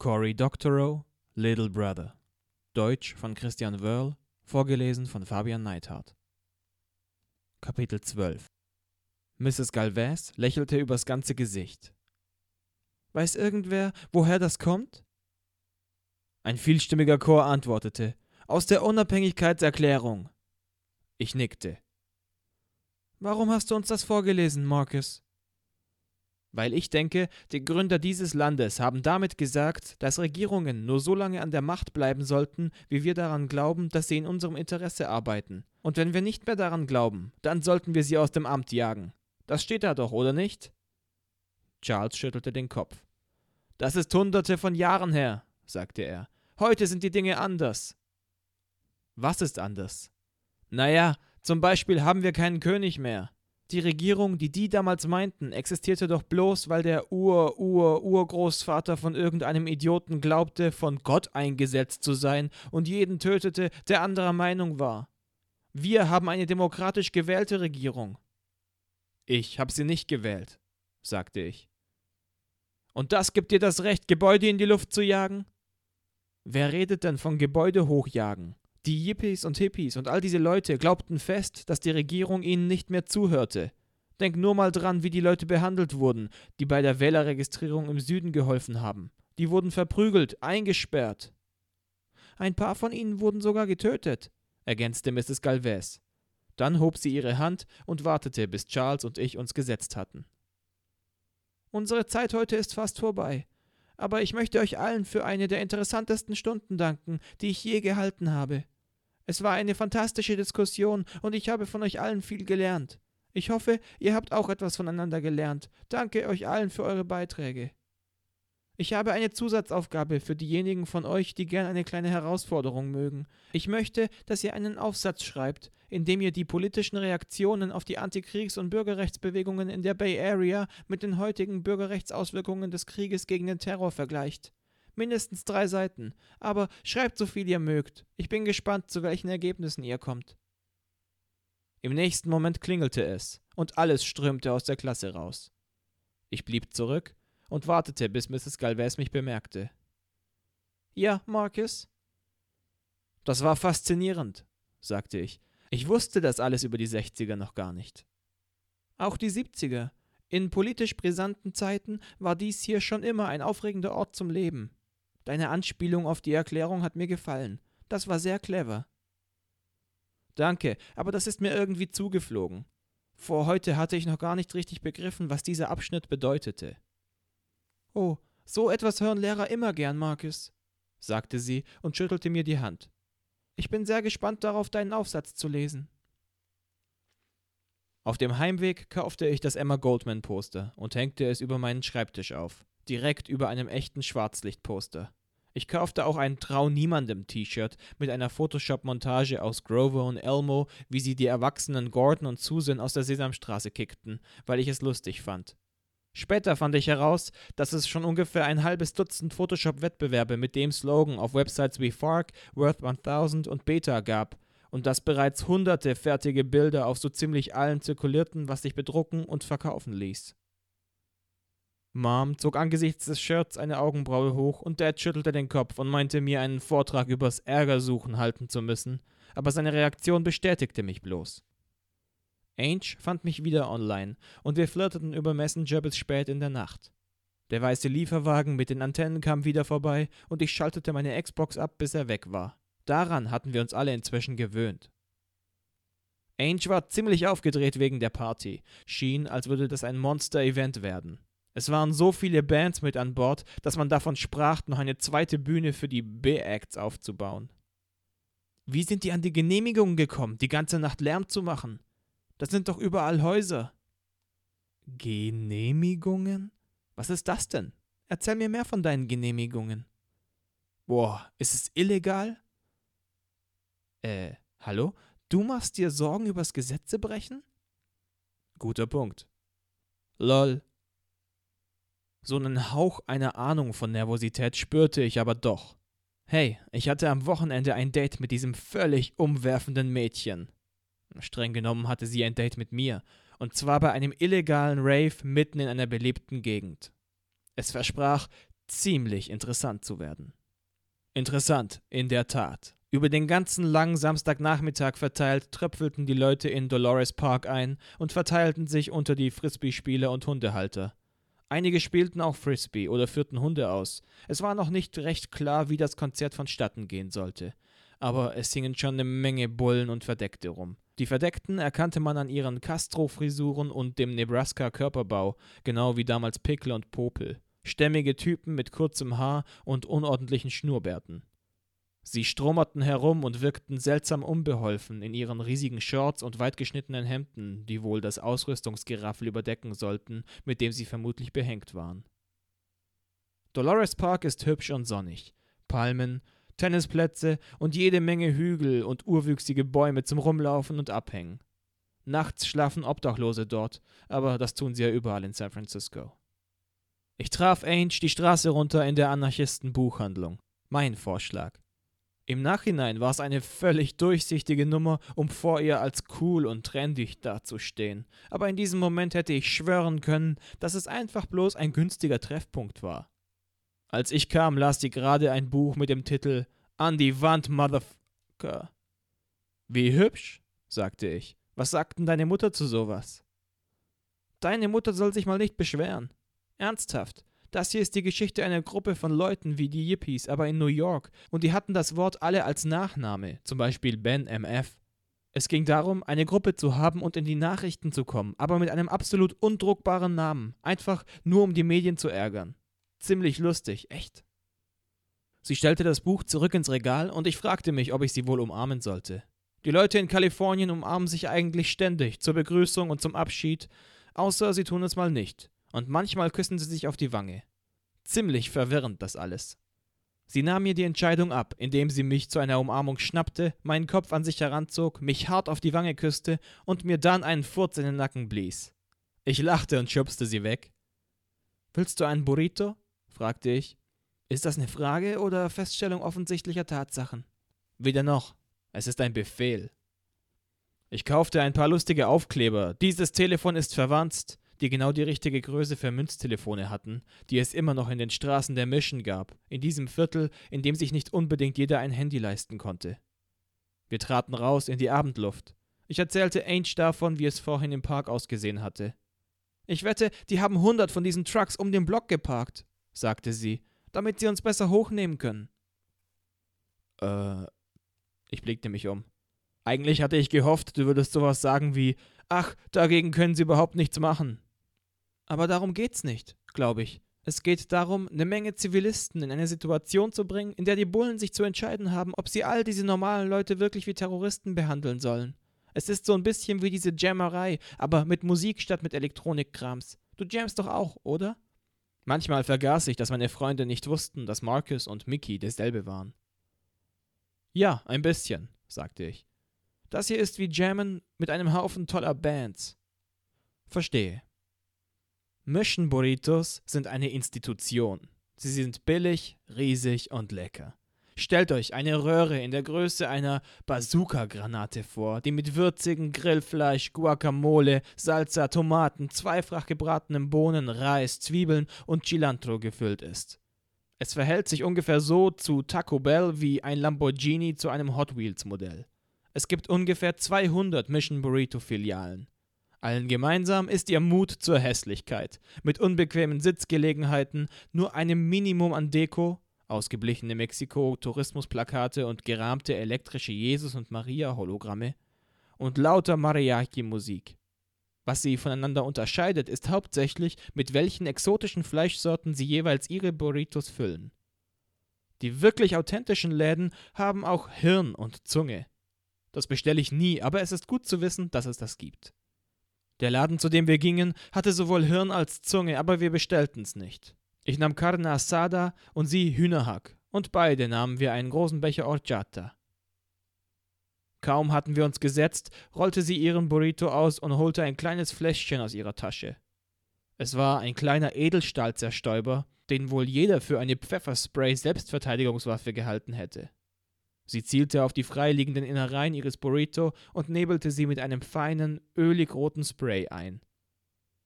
Cory Doctorow, Little Brother. Deutsch von Christian Wörl, vorgelesen von Fabian Neithardt. Kapitel 12 Mrs. Galvez lächelte übers ganze Gesicht. Weiß irgendwer, woher das kommt? Ein vielstimmiger Chor antwortete: Aus der Unabhängigkeitserklärung. Ich nickte. Warum hast du uns das vorgelesen, Marcus? Weil ich denke, die Gründer dieses Landes haben damit gesagt, dass Regierungen nur so lange an der Macht bleiben sollten, wie wir daran glauben, dass sie in unserem Interesse arbeiten. Und wenn wir nicht mehr daran glauben, dann sollten wir sie aus dem Amt jagen. Das steht da doch, oder nicht? Charles schüttelte den Kopf. Das ist hunderte von Jahren her, sagte er. Heute sind die Dinge anders. Was ist anders? Naja, zum Beispiel haben wir keinen König mehr. Die Regierung, die die damals meinten, existierte doch bloß, weil der Ur-Ur-Urgroßvater von irgendeinem Idioten glaubte, von Gott eingesetzt zu sein und jeden tötete, der anderer Meinung war. Wir haben eine demokratisch gewählte Regierung. Ich habe sie nicht gewählt, sagte ich. Und das gibt dir das Recht, Gebäude in die Luft zu jagen? Wer redet denn von Gebäude hochjagen? Die Yippies und Hippies und all diese Leute glaubten fest, dass die Regierung ihnen nicht mehr zuhörte. Denk nur mal dran, wie die Leute behandelt wurden, die bei der Wählerregistrierung im Süden geholfen haben. Die wurden verprügelt, eingesperrt. Ein paar von ihnen wurden sogar getötet, ergänzte Mrs. Galvez. Dann hob sie ihre Hand und wartete, bis Charles und ich uns gesetzt hatten. Unsere Zeit heute ist fast vorbei aber ich möchte euch allen für eine der interessantesten Stunden danken, die ich je gehalten habe. Es war eine fantastische Diskussion und ich habe von euch allen viel gelernt. Ich hoffe, ihr habt auch etwas voneinander gelernt. Danke euch allen für eure Beiträge. Ich habe eine Zusatzaufgabe für diejenigen von euch, die gern eine kleine Herausforderung mögen. Ich möchte, dass ihr einen Aufsatz schreibt, in dem ihr die politischen Reaktionen auf die Antikriegs- und Bürgerrechtsbewegungen in der Bay Area mit den heutigen Bürgerrechtsauswirkungen des Krieges gegen den Terror vergleicht. Mindestens drei Seiten, aber schreibt so viel ihr mögt. Ich bin gespannt, zu welchen Ergebnissen ihr kommt. Im nächsten Moment klingelte es, und alles strömte aus der Klasse raus. Ich blieb zurück und wartete, bis Mrs. Galvez mich bemerkte. Ja, Marcus? Das war faszinierend, sagte ich. Ich wusste das alles über die 60er noch gar nicht. Auch die 70er. In politisch brisanten Zeiten war dies hier schon immer ein aufregender Ort zum Leben. Deine Anspielung auf die Erklärung hat mir gefallen. Das war sehr clever. Danke, aber das ist mir irgendwie zugeflogen. Vor heute hatte ich noch gar nicht richtig begriffen, was dieser Abschnitt bedeutete. Oh, so etwas hören Lehrer immer gern, Marcus, sagte sie und schüttelte mir die Hand. Ich bin sehr gespannt darauf, deinen Aufsatz zu lesen. Auf dem Heimweg kaufte ich das Emma Goldman Poster und hängte es über meinen Schreibtisch auf, direkt über einem echten Schwarzlichtposter. Ich kaufte auch ein Trau niemandem T-Shirt mit einer Photoshop-Montage aus Grover und Elmo, wie sie die erwachsenen Gordon und Susan aus der Sesamstraße kickten, weil ich es lustig fand. Später fand ich heraus, dass es schon ungefähr ein halbes Dutzend Photoshop-Wettbewerbe mit dem Slogan auf Websites wie Fark, Worth 1000 und Beta gab und dass bereits hunderte fertige Bilder auf so ziemlich allen zirkulierten, was sich bedrucken und verkaufen ließ. Mom zog angesichts des Shirts eine Augenbraue hoch und Dad schüttelte den Kopf und meinte mir einen Vortrag übers Ärgersuchen halten zu müssen, aber seine Reaktion bestätigte mich bloß. Ainge fand mich wieder online und wir flirteten über Messenger bis spät in der Nacht. Der weiße Lieferwagen mit den Antennen kam wieder vorbei und ich schaltete meine Xbox ab, bis er weg war. Daran hatten wir uns alle inzwischen gewöhnt. Ainge war ziemlich aufgedreht wegen der Party, schien, als würde das ein Monster-Event werden. Es waren so viele Bands mit an Bord, dass man davon sprach, noch eine zweite Bühne für die B-Acts aufzubauen. Wie sind die an die Genehmigung gekommen, die ganze Nacht Lärm zu machen? Das sind doch überall Häuser. Genehmigungen? Was ist das denn? Erzähl mir mehr von deinen Genehmigungen. Boah, ist es illegal? Äh, hallo? Du machst dir Sorgen übers Gesetzebrechen? Guter Punkt. Lol. So einen Hauch einer Ahnung von Nervosität spürte ich aber doch. Hey, ich hatte am Wochenende ein Date mit diesem völlig umwerfenden Mädchen. Streng genommen hatte sie ein Date mit mir, und zwar bei einem illegalen Rave mitten in einer belebten Gegend. Es versprach ziemlich interessant zu werden. Interessant, in der Tat. Über den ganzen langen Samstagnachmittag verteilt tröpfelten die Leute in Dolores Park ein und verteilten sich unter die Frisbee-Spieler und Hundehalter. Einige spielten auch Frisbee oder führten Hunde aus. Es war noch nicht recht klar, wie das Konzert vonstatten gehen sollte. Aber es hingen schon eine Menge Bullen und Verdeckte rum. Die Verdeckten erkannte man an ihren Castro-Frisuren und dem Nebraska-Körperbau, genau wie damals Pickle und Popel. Stämmige Typen mit kurzem Haar und unordentlichen Schnurrbärten. Sie stromerten herum und wirkten seltsam unbeholfen in ihren riesigen Shorts und weitgeschnittenen Hemden, die wohl das Ausrüstungsgeraffel überdecken sollten, mit dem sie vermutlich behängt waren. Dolores Park ist hübsch und sonnig. Palmen, Tennisplätze und jede Menge Hügel und urwüchsige Bäume zum Rumlaufen und Abhängen. Nachts schlafen Obdachlose dort, aber das tun sie ja überall in San Francisco. Ich traf Ainge die Straße runter in der Anarchisten-Buchhandlung. Mein Vorschlag. Im Nachhinein war es eine völlig durchsichtige Nummer, um vor ihr als cool und trendig dazustehen. Aber in diesem Moment hätte ich schwören können, dass es einfach bloß ein günstiger Treffpunkt war. Als ich kam, las sie gerade ein Buch mit dem Titel An die Wand, Motherfucker. Wie hübsch, sagte ich. Was sagt denn deine Mutter zu sowas? Deine Mutter soll sich mal nicht beschweren. Ernsthaft. Das hier ist die Geschichte einer Gruppe von Leuten wie die Yippies, aber in New York, und die hatten das Wort alle als Nachname, zum Beispiel Ben MF. Es ging darum, eine Gruppe zu haben und in die Nachrichten zu kommen, aber mit einem absolut undruckbaren Namen, einfach nur um die Medien zu ärgern. Ziemlich lustig, echt. Sie stellte das Buch zurück ins Regal und ich fragte mich, ob ich sie wohl umarmen sollte. Die Leute in Kalifornien umarmen sich eigentlich ständig, zur Begrüßung und zum Abschied, außer sie tun es mal nicht und manchmal küssen sie sich auf die Wange. Ziemlich verwirrend das alles. Sie nahm mir die Entscheidung ab, indem sie mich zu einer Umarmung schnappte, meinen Kopf an sich heranzog, mich hart auf die Wange küsste und mir dann einen Furz in den Nacken blies. Ich lachte und schubste sie weg. Willst du einen Burrito? Fragte ich. Ist das eine Frage oder Feststellung offensichtlicher Tatsachen? Weder noch. Es ist ein Befehl. Ich kaufte ein paar lustige Aufkleber. Dieses Telefon ist verwandt die genau die richtige Größe für Münztelefone hatten, die es immer noch in den Straßen der Mission gab, in diesem Viertel, in dem sich nicht unbedingt jeder ein Handy leisten konnte. Wir traten raus in die Abendluft. Ich erzählte Ainge davon, wie es vorhin im Park ausgesehen hatte. Ich wette, die haben hundert von diesen Trucks um den Block geparkt, sagte sie, damit sie uns besser hochnehmen können. Äh. Ich blickte mich um. Eigentlich hatte ich gehofft, du würdest sowas sagen wie Ach, dagegen können sie überhaupt nichts machen. Aber darum geht's nicht, glaube ich. Es geht darum, eine Menge Zivilisten in eine Situation zu bringen, in der die Bullen sich zu entscheiden haben, ob sie all diese normalen Leute wirklich wie Terroristen behandeln sollen. Es ist so ein bisschen wie diese Jammerei, aber mit Musik statt mit Elektronikkrams. Du jammst doch auch, oder? Manchmal vergaß ich, dass meine Freunde nicht wussten, dass Marcus und Mickey derselbe waren. Ja, ein bisschen, sagte ich. Das hier ist wie Jammen mit einem Haufen toller Bands. Verstehe. Mission Burritos sind eine Institution. Sie sind billig, riesig und lecker. Stellt euch eine Röhre in der Größe einer Bazooka-Granate vor, die mit würzigen Grillfleisch, Guacamole, Salsa, Tomaten, zweifach gebratenen Bohnen, Reis, Zwiebeln und Cilantro gefüllt ist. Es verhält sich ungefähr so zu Taco Bell wie ein Lamborghini zu einem Hot Wheels Modell. Es gibt ungefähr 200 Mission Burrito Filialen. Allen gemeinsam ist ihr Mut zur Hässlichkeit, mit unbequemen Sitzgelegenheiten, nur einem Minimum an Deko, ausgeblichene Mexiko-Tourismusplakate und gerahmte elektrische Jesus- und Maria-Hologramme und lauter Mariachi-Musik. Was sie voneinander unterscheidet, ist hauptsächlich, mit welchen exotischen Fleischsorten sie jeweils ihre Burritos füllen. Die wirklich authentischen Läden haben auch Hirn und Zunge. Das bestelle ich nie, aber es ist gut zu wissen, dass es das gibt. Der Laden, zu dem wir gingen, hatte sowohl Hirn als Zunge, aber wir bestellten's nicht. Ich nahm Carne Asada und sie Hühnerhack, und beide nahmen wir einen großen Becher Horchata. Kaum hatten wir uns gesetzt, rollte sie ihren Burrito aus und holte ein kleines Fläschchen aus ihrer Tasche. Es war ein kleiner Edelstahlzerstäuber, den wohl jeder für eine Pfefferspray-Selbstverteidigungswaffe gehalten hätte. Sie zielte auf die freiliegenden Innereien ihres Burrito und nebelte sie mit einem feinen, ölig roten Spray ein.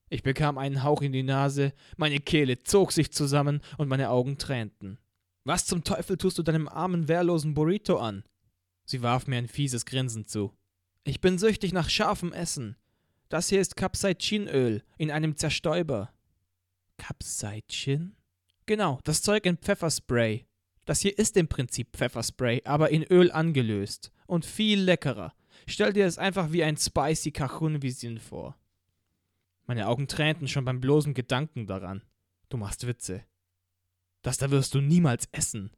Ich bekam einen Hauch in die Nase, meine Kehle zog sich zusammen und meine Augen tränten. Was zum Teufel tust du deinem armen, wehrlosen Burrito an? Sie warf mir ein fieses Grinsen zu. Ich bin süchtig nach scharfem Essen. Das hier ist Capsaicin-Öl in einem Zerstäuber. Capsaicin? Genau, das Zeug in Pfefferspray. Das hier ist im Prinzip Pfefferspray, aber in Öl angelöst. Und viel leckerer. Stell dir es einfach wie ein spicy Cajun-Visin vor. Meine Augen tränten schon beim bloßen Gedanken daran. Du machst Witze. Das da wirst du niemals essen.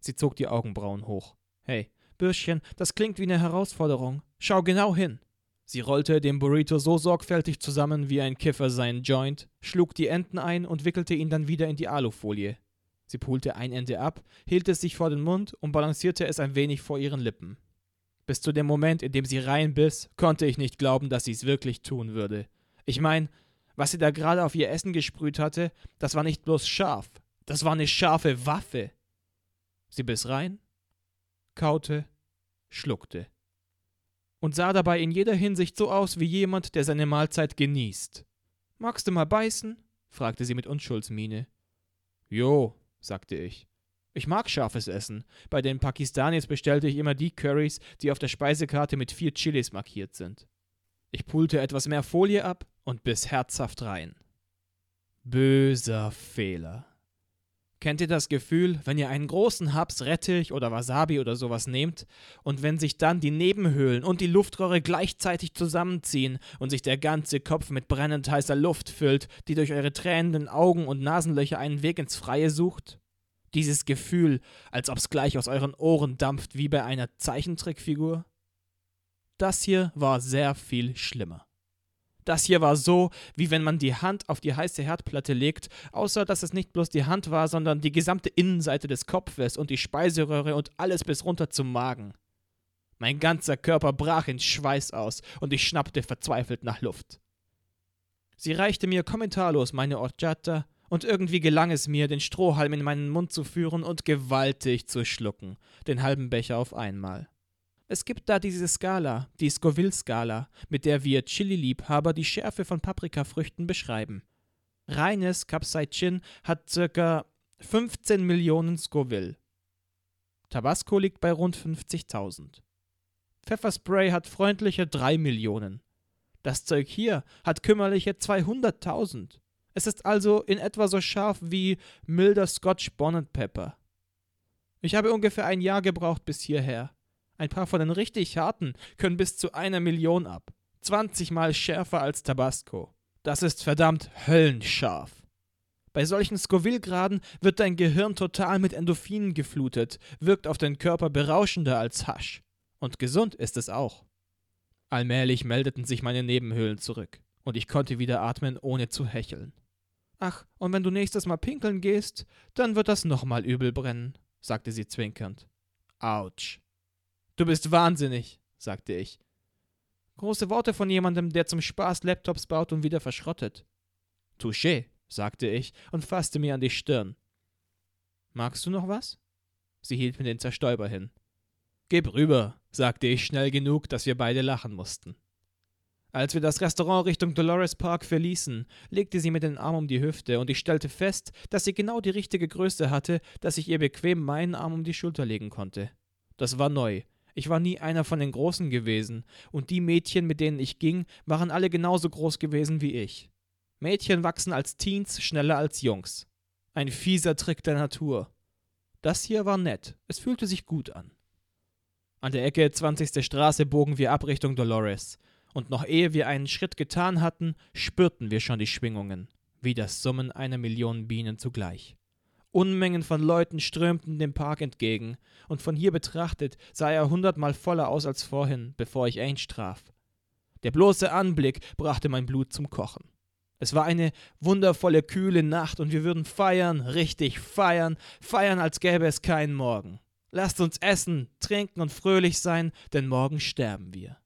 Sie zog die Augenbrauen hoch. Hey, Bürschchen, das klingt wie eine Herausforderung. Schau genau hin. Sie rollte den Burrito so sorgfältig zusammen wie ein Kiffer seinen Joint, schlug die Enden ein und wickelte ihn dann wieder in die Alufolie. Sie pulte ein Ende ab, hielt es sich vor den Mund und balancierte es ein wenig vor ihren Lippen. Bis zu dem Moment, in dem sie reinbiss, konnte ich nicht glauben, dass sie es wirklich tun würde. Ich meine, was sie da gerade auf ihr Essen gesprüht hatte, das war nicht bloß scharf, das war eine scharfe Waffe. Sie biss rein, kaute, schluckte und sah dabei in jeder Hinsicht so aus wie jemand, der seine Mahlzeit genießt. Magst du mal beißen? fragte sie mit Unschuldsmiene. Jo, sagte ich. Ich mag scharfes Essen. Bei den Pakistanis bestellte ich immer die Currys, die auf der Speisekarte mit vier Chilis markiert sind. Ich pulte etwas mehr Folie ab und biss herzhaft rein. Böser Fehler. Kennt ihr das Gefühl, wenn ihr einen großen Haps Rettich oder Wasabi oder sowas nehmt und wenn sich dann die Nebenhöhlen und die Luftrohre gleichzeitig zusammenziehen und sich der ganze Kopf mit brennend heißer Luft füllt, die durch eure tränenden Augen und Nasenlöcher einen Weg ins Freie sucht? Dieses Gefühl, als ob's gleich aus euren Ohren dampft wie bei einer Zeichentrickfigur? Das hier war sehr viel schlimmer. Das hier war so, wie wenn man die Hand auf die heiße Herdplatte legt, außer dass es nicht bloß die Hand war, sondern die gesamte Innenseite des Kopfes und die Speiseröhre und alles bis runter zum Magen. Mein ganzer Körper brach in Schweiß aus und ich schnappte verzweifelt nach Luft. Sie reichte mir kommentarlos meine Orchata, und irgendwie gelang es mir, den Strohhalm in meinen Mund zu führen und gewaltig zu schlucken, den halben Becher auf einmal. Es gibt da diese Skala, die Scoville-Skala, mit der wir Chili-Liebhaber die Schärfe von Paprikafrüchten beschreiben. Reines Capsaicin hat ca. 15 Millionen Scoville. Tabasco liegt bei rund 50.000. Pfefferspray hat freundliche 3 Millionen. Das Zeug hier hat kümmerliche 200.000. Es ist also in etwa so scharf wie milder Scotch Bonnet Pepper. Ich habe ungefähr ein Jahr gebraucht bis hierher. Ein paar von den richtig harten können bis zu einer Million ab. 20 mal schärfer als Tabasco. Das ist verdammt höllenscharf. Bei solchen Scoville-Graden wird dein Gehirn total mit Endorphinen geflutet, wirkt auf den Körper berauschender als Hasch. Und gesund ist es auch. Allmählich meldeten sich meine Nebenhöhlen zurück, und ich konnte wieder atmen, ohne zu hecheln. Ach, und wenn du nächstes Mal pinkeln gehst, dann wird das nochmal übel brennen, sagte sie zwinkernd. Autsch. Du bist wahnsinnig, sagte ich. Große Worte von jemandem, der zum Spaß Laptops baut und wieder verschrottet. Touché, sagte ich und fasste mir an die Stirn. Magst du noch was? Sie hielt mir den Zerstäuber hin. Gib rüber, sagte ich schnell genug, dass wir beide lachen mussten. Als wir das Restaurant Richtung Dolores Park verließen, legte sie mir den Arm um die Hüfte und ich stellte fest, dass sie genau die richtige Größe hatte, dass ich ihr bequem meinen Arm um die Schulter legen konnte. Das war neu, ich war nie einer von den Großen gewesen, und die Mädchen, mit denen ich ging, waren alle genauso groß gewesen wie ich. Mädchen wachsen als Teens schneller als Jungs. Ein fieser Trick der Natur. Das hier war nett, es fühlte sich gut an. An der Ecke 20. Straße bogen wir ab Richtung Dolores, und noch ehe wir einen Schritt getan hatten, spürten wir schon die Schwingungen, wie das Summen einer Million Bienen zugleich. Unmengen von Leuten strömten dem Park entgegen, und von hier betrachtet sah er hundertmal voller aus als vorhin, bevor ich Ainge traf. Der bloße Anblick brachte mein Blut zum Kochen. Es war eine wundervolle, kühle Nacht und wir würden feiern, richtig feiern, feiern, als gäbe es keinen Morgen. Lasst uns essen, trinken und fröhlich sein, denn morgen sterben wir.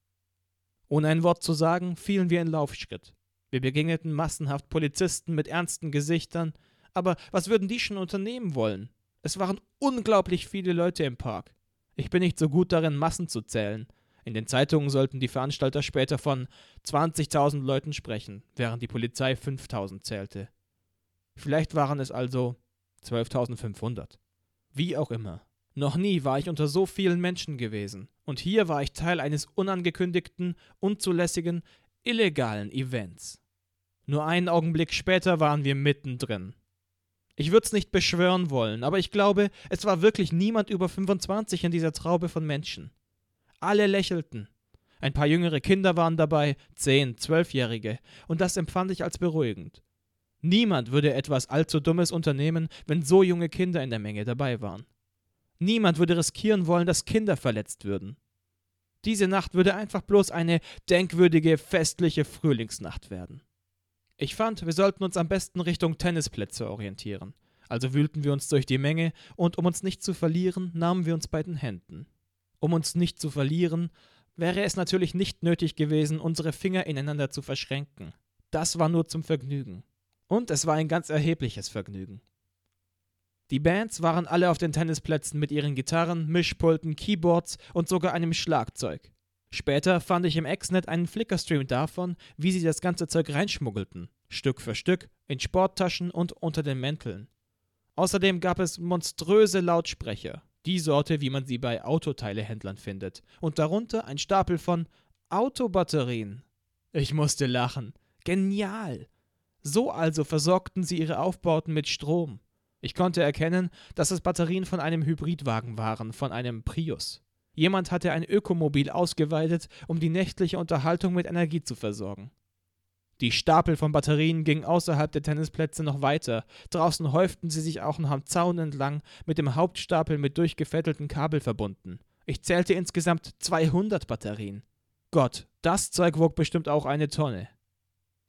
Ohne ein Wort zu sagen, fielen wir in Laufschritt. Wir begegneten massenhaft Polizisten mit ernsten Gesichtern, aber was würden die schon unternehmen wollen? Es waren unglaublich viele Leute im Park. Ich bin nicht so gut darin, Massen zu zählen. In den Zeitungen sollten die Veranstalter später von 20.000 Leuten sprechen, während die Polizei 5.000 zählte. Vielleicht waren es also 12.500. Wie auch immer. Noch nie war ich unter so vielen Menschen gewesen, und hier war ich Teil eines unangekündigten, unzulässigen, illegalen Events. Nur einen Augenblick später waren wir mittendrin. Ich würde es nicht beschwören wollen, aber ich glaube, es war wirklich niemand über 25 in dieser Traube von Menschen. Alle lächelten. Ein paar jüngere Kinder waren dabei, zehn, zwölfjährige, und das empfand ich als beruhigend. Niemand würde etwas allzu Dummes unternehmen, wenn so junge Kinder in der Menge dabei waren. Niemand würde riskieren wollen, dass Kinder verletzt würden. Diese Nacht würde einfach bloß eine denkwürdige, festliche Frühlingsnacht werden. Ich fand, wir sollten uns am besten Richtung Tennisplätze orientieren. Also wühlten wir uns durch die Menge und um uns nicht zu verlieren, nahmen wir uns bei den Händen. Um uns nicht zu verlieren, wäre es natürlich nicht nötig gewesen, unsere Finger ineinander zu verschränken. Das war nur zum Vergnügen. Und es war ein ganz erhebliches Vergnügen. Die Bands waren alle auf den Tennisplätzen mit ihren Gitarren, Mischpulten, Keyboards und sogar einem Schlagzeug. Später fand ich im Exnet einen Flickerstream davon, wie sie das ganze Zeug reinschmuggelten, Stück für Stück, in Sporttaschen und unter den Mänteln. Außerdem gab es monströse Lautsprecher, die Sorte, wie man sie bei Autoteilehändlern findet, und darunter ein Stapel von Autobatterien. Ich musste lachen. Genial! So also versorgten sie ihre Aufbauten mit Strom. Ich konnte erkennen, dass es Batterien von einem Hybridwagen waren, von einem Prius. Jemand hatte ein Ökomobil ausgeweitet, um die nächtliche Unterhaltung mit Energie zu versorgen. Die Stapel von Batterien gingen außerhalb der Tennisplätze noch weiter. Draußen häuften sie sich auch noch am Zaun entlang, mit dem Hauptstapel mit durchgefettelten Kabel verbunden. Ich zählte insgesamt 200 Batterien. Gott, das Zeug wog bestimmt auch eine Tonne.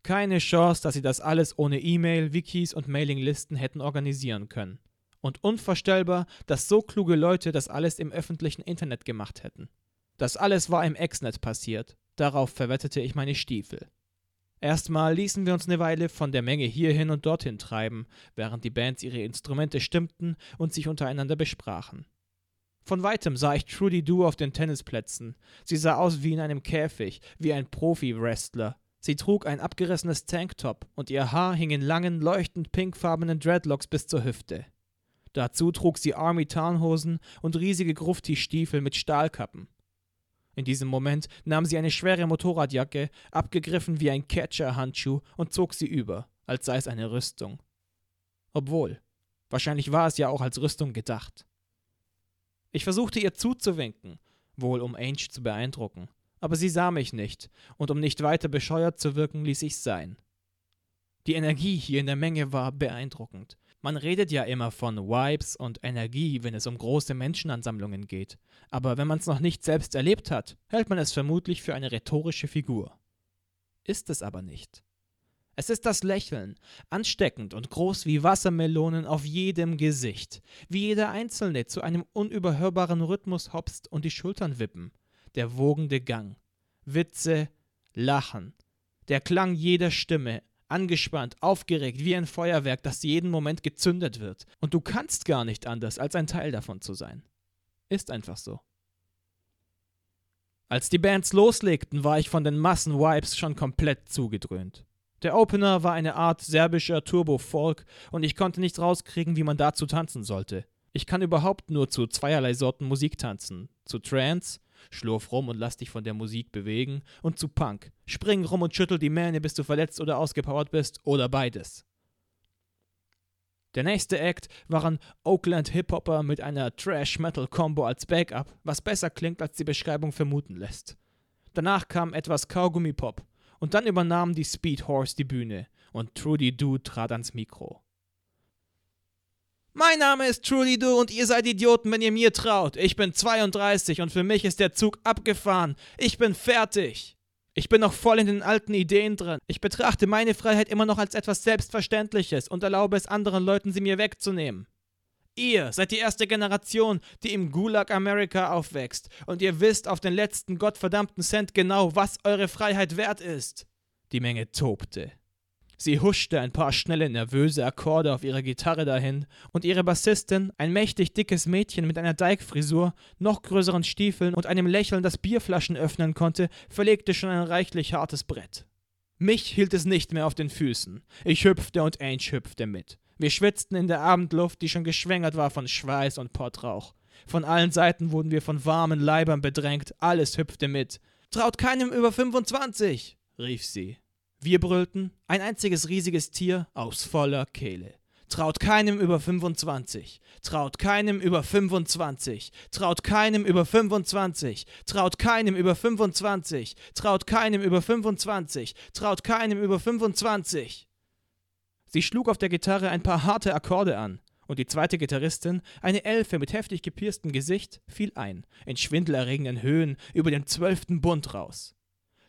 Keine Chance, dass sie das alles ohne E-Mail, Wikis und Mailinglisten hätten organisieren können. Und unvorstellbar, dass so kluge Leute das alles im öffentlichen Internet gemacht hätten. Das alles war im Exnet passiert. Darauf verwettete ich meine Stiefel. Erstmal ließen wir uns eine Weile von der Menge hierhin und dorthin treiben, während die Bands ihre Instrumente stimmten und sich untereinander besprachen. Von weitem sah ich Trudy Doo auf den Tennisplätzen. Sie sah aus wie in einem Käfig, wie ein Profi-Wrestler, Sie trug ein abgerissenes Tanktop und ihr Haar hing in langen, leuchtend pinkfarbenen Dreadlocks bis zur Hüfte. Dazu trug sie Army-Tarnhosen und riesige Grufti-Stiefel mit Stahlkappen. In diesem Moment nahm sie eine schwere Motorradjacke, abgegriffen wie ein Catcher-Handschuh, und zog sie über, als sei es eine Rüstung. Obwohl, wahrscheinlich war es ja auch als Rüstung gedacht. Ich versuchte ihr zuzuwinken, wohl um Ainge zu beeindrucken, aber sie sah mich nicht, und um nicht weiter bescheuert zu wirken, ließ ich's sein. Die Energie hier in der Menge war beeindruckend. Man redet ja immer von Vibes und Energie, wenn es um große Menschenansammlungen geht, aber wenn man es noch nicht selbst erlebt hat, hält man es vermutlich für eine rhetorische Figur. Ist es aber nicht. Es ist das Lächeln, ansteckend und groß wie Wassermelonen auf jedem Gesicht, wie jeder Einzelne zu einem unüberhörbaren Rhythmus hopst und die Schultern wippen, der wogende Gang. Witze, Lachen. Der Klang jeder Stimme, angespannt, aufgeregt, wie ein Feuerwerk, das jeden Moment gezündet wird. Und du kannst gar nicht anders, als ein Teil davon zu sein. Ist einfach so. Als die Bands loslegten, war ich von den Massen-Vibes schon komplett zugedröhnt. Der Opener war eine Art serbischer Turbo-Folk und ich konnte nicht rauskriegen, wie man dazu tanzen sollte. Ich kann überhaupt nur zu zweierlei Sorten Musik tanzen. Zu Trance Schlurf rum und lass dich von der Musik bewegen. Und zu Punk. Spring rum und schüttel die Mähne, bis du verletzt oder ausgepowert bist. Oder beides. Der nächste Act waren Oakland Hip-Hopper mit einer Trash-Metal-Combo als Backup, was besser klingt, als die Beschreibung vermuten lässt. Danach kam etwas Kaugummi-Pop und dann übernahmen die Speed Horse die Bühne und Trudy Doo trat ans Mikro. Mein Name ist Trudy Do und ihr seid Idioten, wenn ihr mir traut. Ich bin 32 und für mich ist der Zug abgefahren. Ich bin fertig. Ich bin noch voll in den alten Ideen drin. Ich betrachte meine Freiheit immer noch als etwas Selbstverständliches und erlaube es anderen Leuten, sie mir wegzunehmen. Ihr seid die erste Generation, die im Gulag Amerika aufwächst, und ihr wisst auf den letzten gottverdammten Cent genau, was eure Freiheit wert ist. Die Menge tobte. Sie huschte ein paar schnelle, nervöse Akkorde auf ihrer Gitarre dahin, und ihre Bassistin, ein mächtig dickes Mädchen mit einer Dike-Frisur, noch größeren Stiefeln und einem Lächeln, das Bierflaschen öffnen konnte, verlegte schon ein reichlich hartes Brett. Mich hielt es nicht mehr auf den Füßen. Ich hüpfte und Ange hüpfte mit. Wir schwitzten in der Abendluft, die schon geschwängert war von Schweiß und Pottrauch. Von allen Seiten wurden wir von warmen Leibern bedrängt, alles hüpfte mit. Traut keinem über 25, rief sie. Wir brüllten, ein einziges riesiges Tier aus voller Kehle. Traut keinem über 25. Traut keinem über 25. Traut keinem über 25. Traut keinem über 25. Traut keinem über 25. Traut keinem über 25. Sie schlug auf der Gitarre ein paar harte Akkorde an, und die zweite Gitarristin, eine Elfe mit heftig gepierstem Gesicht, fiel ein, in schwindelerregenden Höhen über den zwölften Bund raus.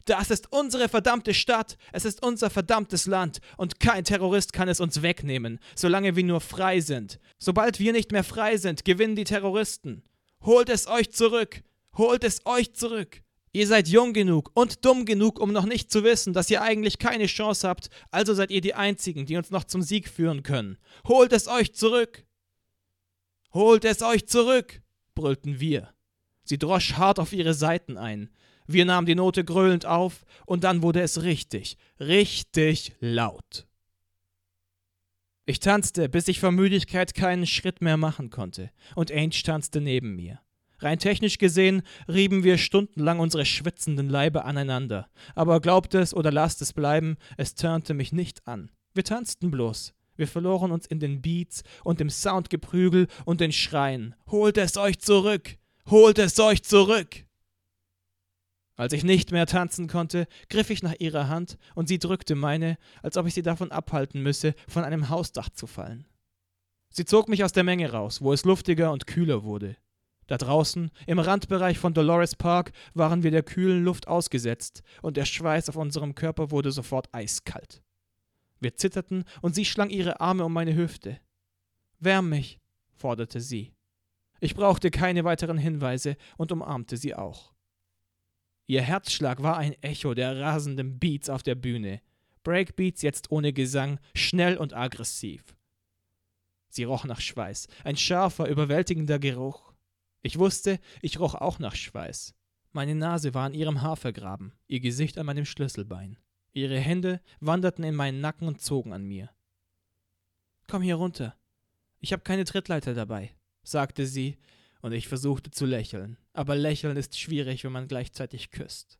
Das ist unsere verdammte Stadt, es ist unser verdammtes Land, und kein Terrorist kann es uns wegnehmen, solange wir nur frei sind. Sobald wir nicht mehr frei sind, gewinnen die Terroristen. Holt es euch zurück, holt es euch zurück. Ihr seid jung genug und dumm genug, um noch nicht zu wissen, dass ihr eigentlich keine Chance habt, also seid ihr die Einzigen, die uns noch zum Sieg führen können. Holt es euch zurück! Holt es euch zurück! brüllten wir. Sie drosch hart auf ihre Seiten ein. Wir nahmen die Note gröhlend auf, und dann wurde es richtig, richtig laut. Ich tanzte, bis ich vor Müdigkeit keinen Schritt mehr machen konnte, und Ainge tanzte neben mir. Rein technisch gesehen rieben wir stundenlang unsere schwitzenden Leibe aneinander, aber glaubt es oder lasst es bleiben, es turnte mich nicht an. Wir tanzten bloß. Wir verloren uns in den Beats und dem Soundgeprügel und den Schreien. Holt es euch zurück! Holt es euch zurück! Als ich nicht mehr tanzen konnte, griff ich nach ihrer Hand und sie drückte meine, als ob ich sie davon abhalten müsse, von einem Hausdach zu fallen. Sie zog mich aus der Menge raus, wo es luftiger und kühler wurde. Da draußen, im Randbereich von Dolores Park, waren wir der kühlen Luft ausgesetzt, und der Schweiß auf unserem Körper wurde sofort eiskalt. Wir zitterten, und sie schlang ihre Arme um meine Hüfte. Wärm mich, forderte sie. Ich brauchte keine weiteren Hinweise und umarmte sie auch. Ihr Herzschlag war ein Echo der rasenden Beats auf der Bühne. Breakbeats jetzt ohne Gesang, schnell und aggressiv. Sie roch nach Schweiß, ein scharfer, überwältigender Geruch. Ich wusste, ich roch auch nach Schweiß. Meine Nase war an ihrem Haar vergraben, ihr Gesicht an meinem Schlüsselbein. Ihre Hände wanderten in meinen Nacken und zogen an mir. Komm hier runter. Ich habe keine Trittleiter dabei, sagte sie, und ich versuchte zu lächeln, aber lächeln ist schwierig, wenn man gleichzeitig küsst.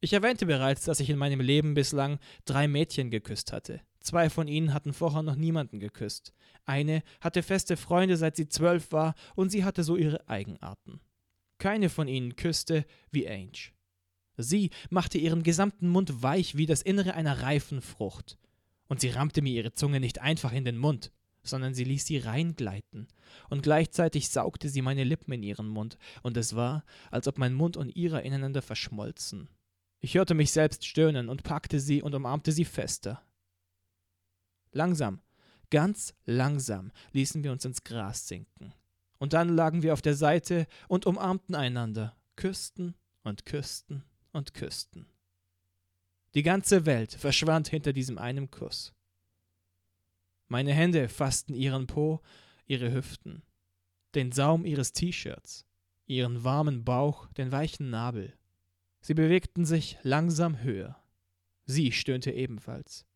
Ich erwähnte bereits, dass ich in meinem Leben bislang drei Mädchen geküsst hatte. Zwei von ihnen hatten vorher noch niemanden geküsst. Eine hatte feste Freunde, seit sie zwölf war, und sie hatte so ihre Eigenarten. Keine von ihnen küsste wie Ange. Sie machte ihren gesamten Mund weich wie das Innere einer reifen Frucht. Und sie rammte mir ihre Zunge nicht einfach in den Mund sondern sie ließ sie reingleiten, und gleichzeitig saugte sie meine Lippen in ihren Mund, und es war, als ob mein Mund und ihrer ineinander verschmolzen. Ich hörte mich selbst stöhnen und packte sie und umarmte sie fester. Langsam, ganz langsam ließen wir uns ins Gras sinken. Und dann lagen wir auf der Seite und umarmten einander, küssten und küssten und küssten. Die ganze Welt verschwand hinter diesem einen Kuss. Meine Hände fassten ihren Po, ihre Hüften, den Saum ihres T-Shirts, ihren warmen Bauch, den weichen Nabel. Sie bewegten sich langsam höher. Sie stöhnte ebenfalls.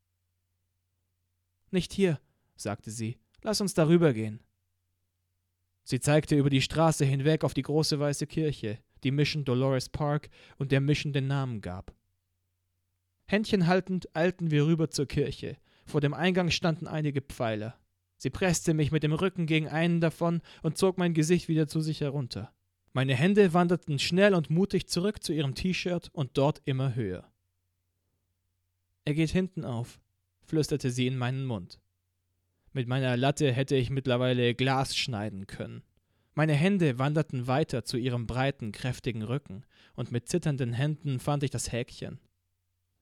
Nicht hier, sagte sie, lass uns darüber gehen. Sie zeigte über die Straße hinweg auf die große weiße Kirche, die Mission Dolores Park und der Mission den Namen gab. Händchen haltend eilten wir rüber zur Kirche, vor dem Eingang standen einige Pfeiler. Sie presste mich mit dem Rücken gegen einen davon und zog mein Gesicht wieder zu sich herunter. Meine Hände wanderten schnell und mutig zurück zu ihrem T-Shirt und dort immer höher. Er geht hinten auf, flüsterte sie in meinen Mund. Mit meiner Latte hätte ich mittlerweile Glas schneiden können. Meine Hände wanderten weiter zu ihrem breiten, kräftigen Rücken, und mit zitternden Händen fand ich das Häkchen.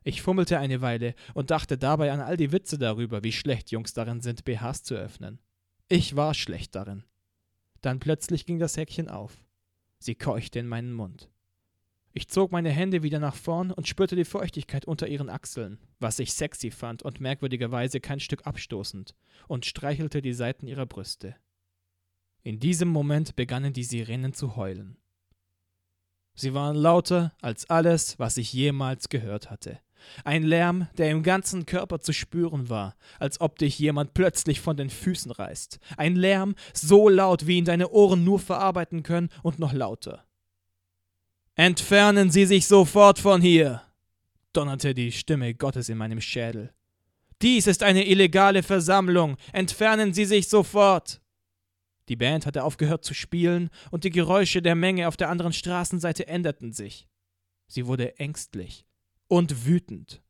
Ich fummelte eine Weile und dachte dabei an all die Witze darüber, wie schlecht Jungs darin sind, BHs zu öffnen. Ich war schlecht darin. Dann plötzlich ging das Häkchen auf. Sie keuchte in meinen Mund. Ich zog meine Hände wieder nach vorn und spürte die Feuchtigkeit unter ihren Achseln, was ich sexy fand und merkwürdigerweise kein Stück abstoßend, und streichelte die Seiten ihrer Brüste. In diesem Moment begannen die Sirenen zu heulen. Sie waren lauter als alles, was ich jemals gehört hatte. Ein Lärm, der im ganzen Körper zu spüren war, als ob dich jemand plötzlich von den Füßen reißt. Ein Lärm so laut, wie ihn deine Ohren nur verarbeiten können, und noch lauter. Entfernen Sie sich sofort von hier! donnerte die Stimme Gottes in meinem Schädel. Dies ist eine illegale Versammlung. Entfernen Sie sich sofort! Die Band hatte aufgehört zu spielen, und die Geräusche der Menge auf der anderen Straßenseite änderten sich. Sie wurde ängstlich und wütend.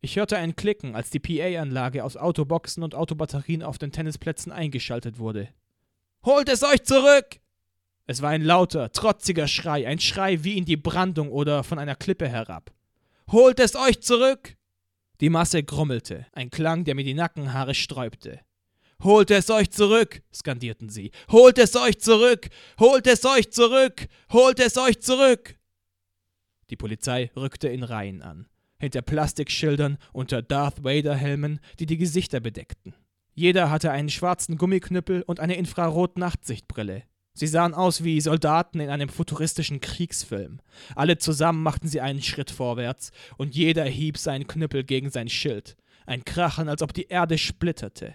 Ich hörte ein Klicken, als die PA-Anlage aus Autoboxen und Autobatterien auf den Tennisplätzen eingeschaltet wurde. Holt es euch zurück! Es war ein lauter, trotziger Schrei, ein Schrei wie in die Brandung oder von einer Klippe herab. Holt es euch zurück! Die Masse grummelte, ein Klang, der mir die Nackenhaare sträubte. Holt es euch zurück, skandierten sie. Holt es euch zurück! Holt es euch zurück! Holt es euch zurück! Die Polizei rückte in Reihen an, hinter Plastikschildern, unter Darth Vader-Helmen, die die Gesichter bedeckten. Jeder hatte einen schwarzen Gummiknüppel und eine Infrarot-Nachtsichtbrille. Sie sahen aus wie Soldaten in einem futuristischen Kriegsfilm. Alle zusammen machten sie einen Schritt vorwärts, und jeder hieb seinen Knüppel gegen sein Schild. Ein Krachen, als ob die Erde splitterte.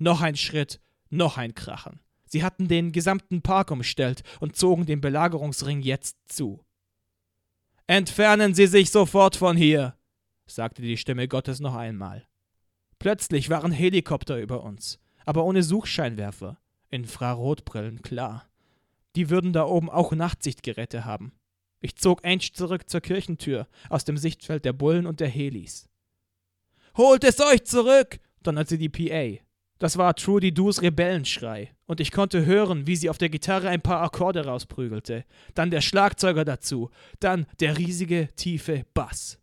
Noch ein Schritt, noch ein Krachen. Sie hatten den gesamten Park umstellt und zogen den Belagerungsring jetzt zu. Entfernen Sie sich sofort von hier, sagte die Stimme Gottes noch einmal. Plötzlich waren Helikopter über uns, aber ohne Suchscheinwerfer. Infrarotbrillen, klar. Die würden da oben auch Nachtsichtgeräte haben. Ich zog Ange zurück zur Kirchentür, aus dem Sichtfeld der Bullen und der Helis. Holt es euch zurück! donnerte die PA. Das war Trudy Doos Rebellenschrei, und ich konnte hören, wie sie auf der Gitarre ein paar Akkorde rausprügelte, dann der Schlagzeuger dazu, dann der riesige, tiefe Bass.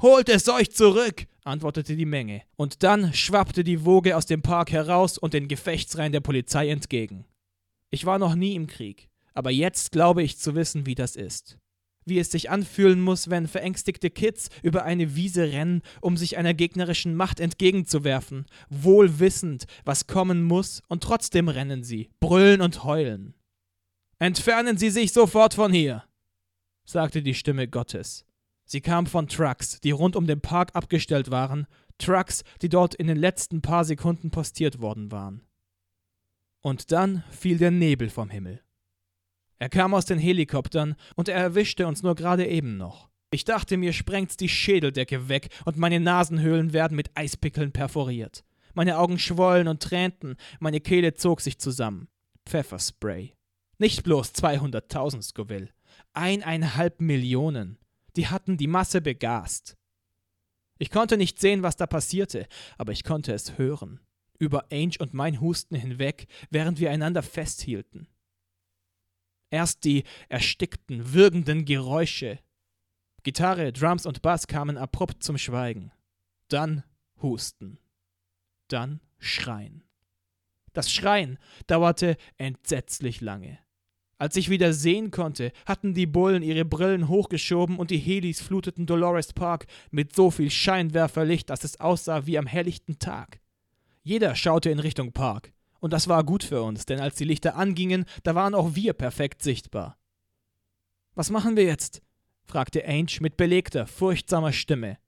Holt es euch zurück! antwortete die Menge, und dann schwappte die Woge aus dem Park heraus und den Gefechtsreihen der Polizei entgegen. Ich war noch nie im Krieg, aber jetzt glaube ich zu wissen, wie das ist wie es sich anfühlen muss, wenn verängstigte Kids über eine Wiese rennen, um sich einer gegnerischen Macht entgegenzuwerfen, wohl wissend, was kommen muss, und trotzdem rennen sie, brüllen und heulen. Entfernen Sie sich sofort von hier, sagte die Stimme Gottes. Sie kam von Trucks, die rund um den Park abgestellt waren, Trucks, die dort in den letzten paar Sekunden postiert worden waren. Und dann fiel der Nebel vom Himmel. Er kam aus den Helikoptern und er erwischte uns nur gerade eben noch. Ich dachte, mir sprengt's die Schädeldecke weg und meine Nasenhöhlen werden mit Eispickeln perforiert. Meine Augen schwollen und tränten, meine Kehle zog sich zusammen. Pfefferspray. Nicht bloß 200.000 Scoville. Eineinhalb Millionen. Die hatten die Masse begast. Ich konnte nicht sehen, was da passierte, aber ich konnte es hören. Über Ange und mein Husten hinweg, während wir einander festhielten. Erst die erstickten, würgenden Geräusche. Gitarre, Drums und Bass kamen abrupt zum Schweigen. Dann Husten. Dann Schreien. Das Schreien dauerte entsetzlich lange. Als ich wieder sehen konnte, hatten die Bullen ihre Brillen hochgeschoben und die Helis fluteten Dolores Park mit so viel Scheinwerferlicht, dass es aussah wie am helllichten Tag. Jeder schaute in Richtung Park. Und das war gut für uns, denn als die Lichter angingen, da waren auch wir perfekt sichtbar. Was machen wir jetzt? fragte Ange mit belegter, furchtsamer Stimme.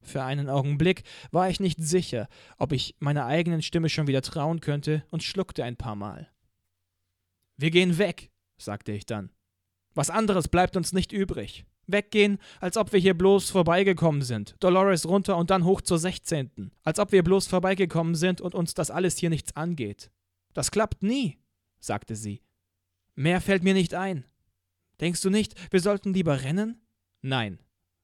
Für einen Augenblick war ich nicht sicher, ob ich meiner eigenen Stimme schon wieder trauen könnte und schluckte ein paar Mal. Wir gehen weg, sagte ich dann. Was anderes bleibt uns nicht übrig. Weggehen, als ob wir hier bloß vorbeigekommen sind. Dolores runter und dann hoch zur 16. Als ob wir bloß vorbeigekommen sind und uns das alles hier nichts angeht. Das klappt nie, sagte sie. Mehr fällt mir nicht ein. Denkst du nicht, wir sollten lieber rennen? Nein.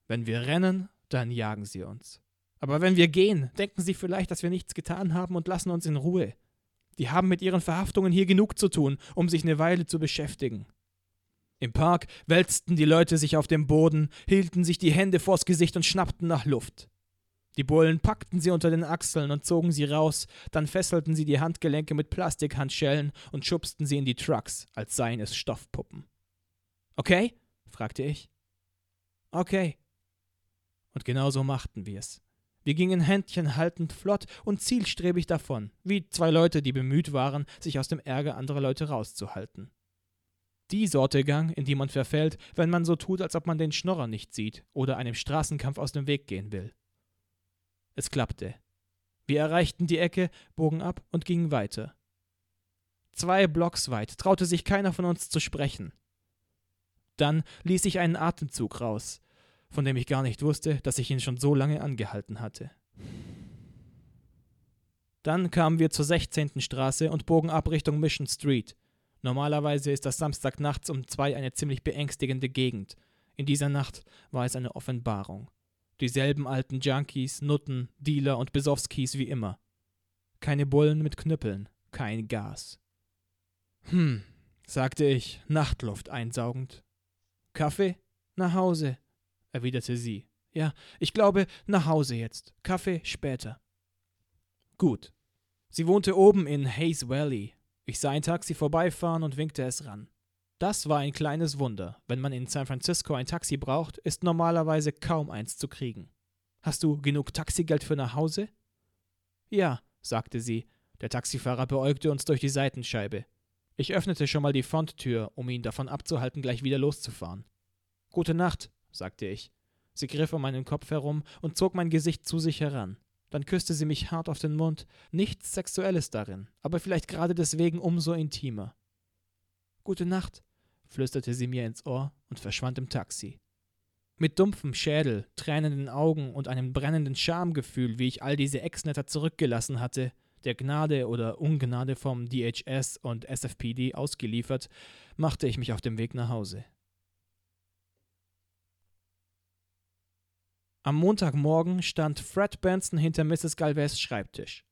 Wenn wir rennen, dann jagen sie uns. Aber wenn wir gehen, denken sie vielleicht, dass wir nichts getan haben und lassen uns in Ruhe. Die haben mit ihren Verhaftungen hier genug zu tun, um sich eine Weile zu beschäftigen. Im Park wälzten die Leute sich auf dem Boden, hielten sich die Hände vors Gesicht und schnappten nach Luft. Die Bullen packten sie unter den Achseln und zogen sie raus, dann fesselten sie die Handgelenke mit Plastikhandschellen und schubsten sie in die Trucks, als seien es Stoffpuppen. Okay? fragte ich. Okay. Und genau so machten wir's. Wir gingen Händchen haltend flott und zielstrebig davon, wie zwei Leute, die bemüht waren, sich aus dem Ärger anderer Leute rauszuhalten. Die Sorte Gang, in die man verfällt, wenn man so tut, als ob man den Schnorrer nicht sieht oder einem Straßenkampf aus dem Weg gehen will. Es klappte. Wir erreichten die Ecke, bogen ab und gingen weiter. Zwei Blocks weit traute sich keiner von uns zu sprechen. Dann ließ ich einen Atemzug raus, von dem ich gar nicht wusste, dass ich ihn schon so lange angehalten hatte. Dann kamen wir zur 16. Straße und bogen ab Richtung Mission Street. Normalerweise ist das Samstagnachts um zwei eine ziemlich beängstigende Gegend. In dieser Nacht war es eine Offenbarung. Dieselben alten Junkies, Nutten, Dealer und Besowskis wie immer. Keine Bullen mit Knüppeln, kein Gas. Hm, sagte ich, Nachtluft einsaugend. Kaffee? Nach Hause, erwiderte sie. Ja, ich glaube, nach Hause jetzt. Kaffee später. Gut. Sie wohnte oben in Hayes Valley. Ich sah ein Taxi vorbeifahren und winkte es ran. Das war ein kleines Wunder. Wenn man in San Francisco ein Taxi braucht, ist normalerweise kaum eins zu kriegen. Hast du genug Taxigeld für nach Hause? Ja, sagte sie. Der Taxifahrer beäugte uns durch die Seitenscheibe. Ich öffnete schon mal die Fronttür, um ihn davon abzuhalten, gleich wieder loszufahren. Gute Nacht, sagte ich. Sie griff um meinen Kopf herum und zog mein Gesicht zu sich heran. Dann küsste sie mich hart auf den Mund. Nichts Sexuelles darin, aber vielleicht gerade deswegen umso intimer. Gute Nacht, flüsterte sie mir ins Ohr und verschwand im Taxi. Mit dumpfem Schädel, tränenden Augen und einem brennenden Schamgefühl, wie ich all diese Ex-Netter zurückgelassen hatte, der Gnade oder Ungnade vom DHS und SFPD ausgeliefert, machte ich mich auf dem Weg nach Hause. Am Montagmorgen stand Fred Benson hinter Mrs. Galvez Schreibtisch.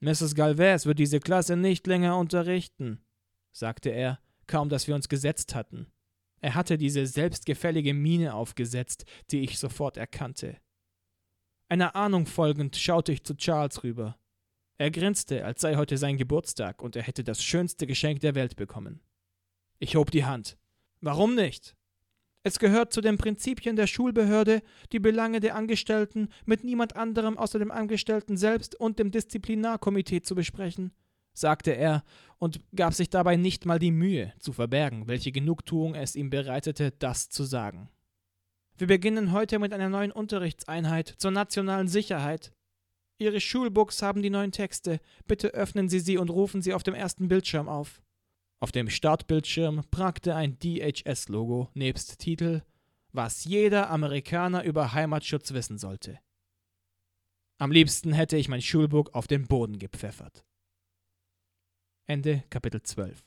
Mrs. Galvez wird diese Klasse nicht länger unterrichten, sagte er, kaum dass wir uns gesetzt hatten. Er hatte diese selbstgefällige Miene aufgesetzt, die ich sofort erkannte. Einer Ahnung folgend schaute ich zu Charles rüber. Er grinste, als sei heute sein Geburtstag und er hätte das schönste Geschenk der Welt bekommen. Ich hob die Hand. Warum nicht? Es gehört zu den Prinzipien der Schulbehörde, die Belange der Angestellten mit niemand anderem außer dem Angestellten selbst und dem Disziplinarkomitee zu besprechen, sagte er und gab sich dabei nicht mal die Mühe zu verbergen, welche Genugtuung es ihm bereitete, das zu sagen. Wir beginnen heute mit einer neuen Unterrichtseinheit zur nationalen Sicherheit. Ihre Schulbooks haben die neuen Texte. Bitte öffnen Sie sie und rufen sie auf dem ersten Bildschirm auf. Auf dem Startbildschirm prangte ein DHS-Logo nebst Titel Was jeder Amerikaner über Heimatschutz wissen sollte. Am liebsten hätte ich mein Schulbuch auf den Boden gepfeffert. Ende Kapitel 12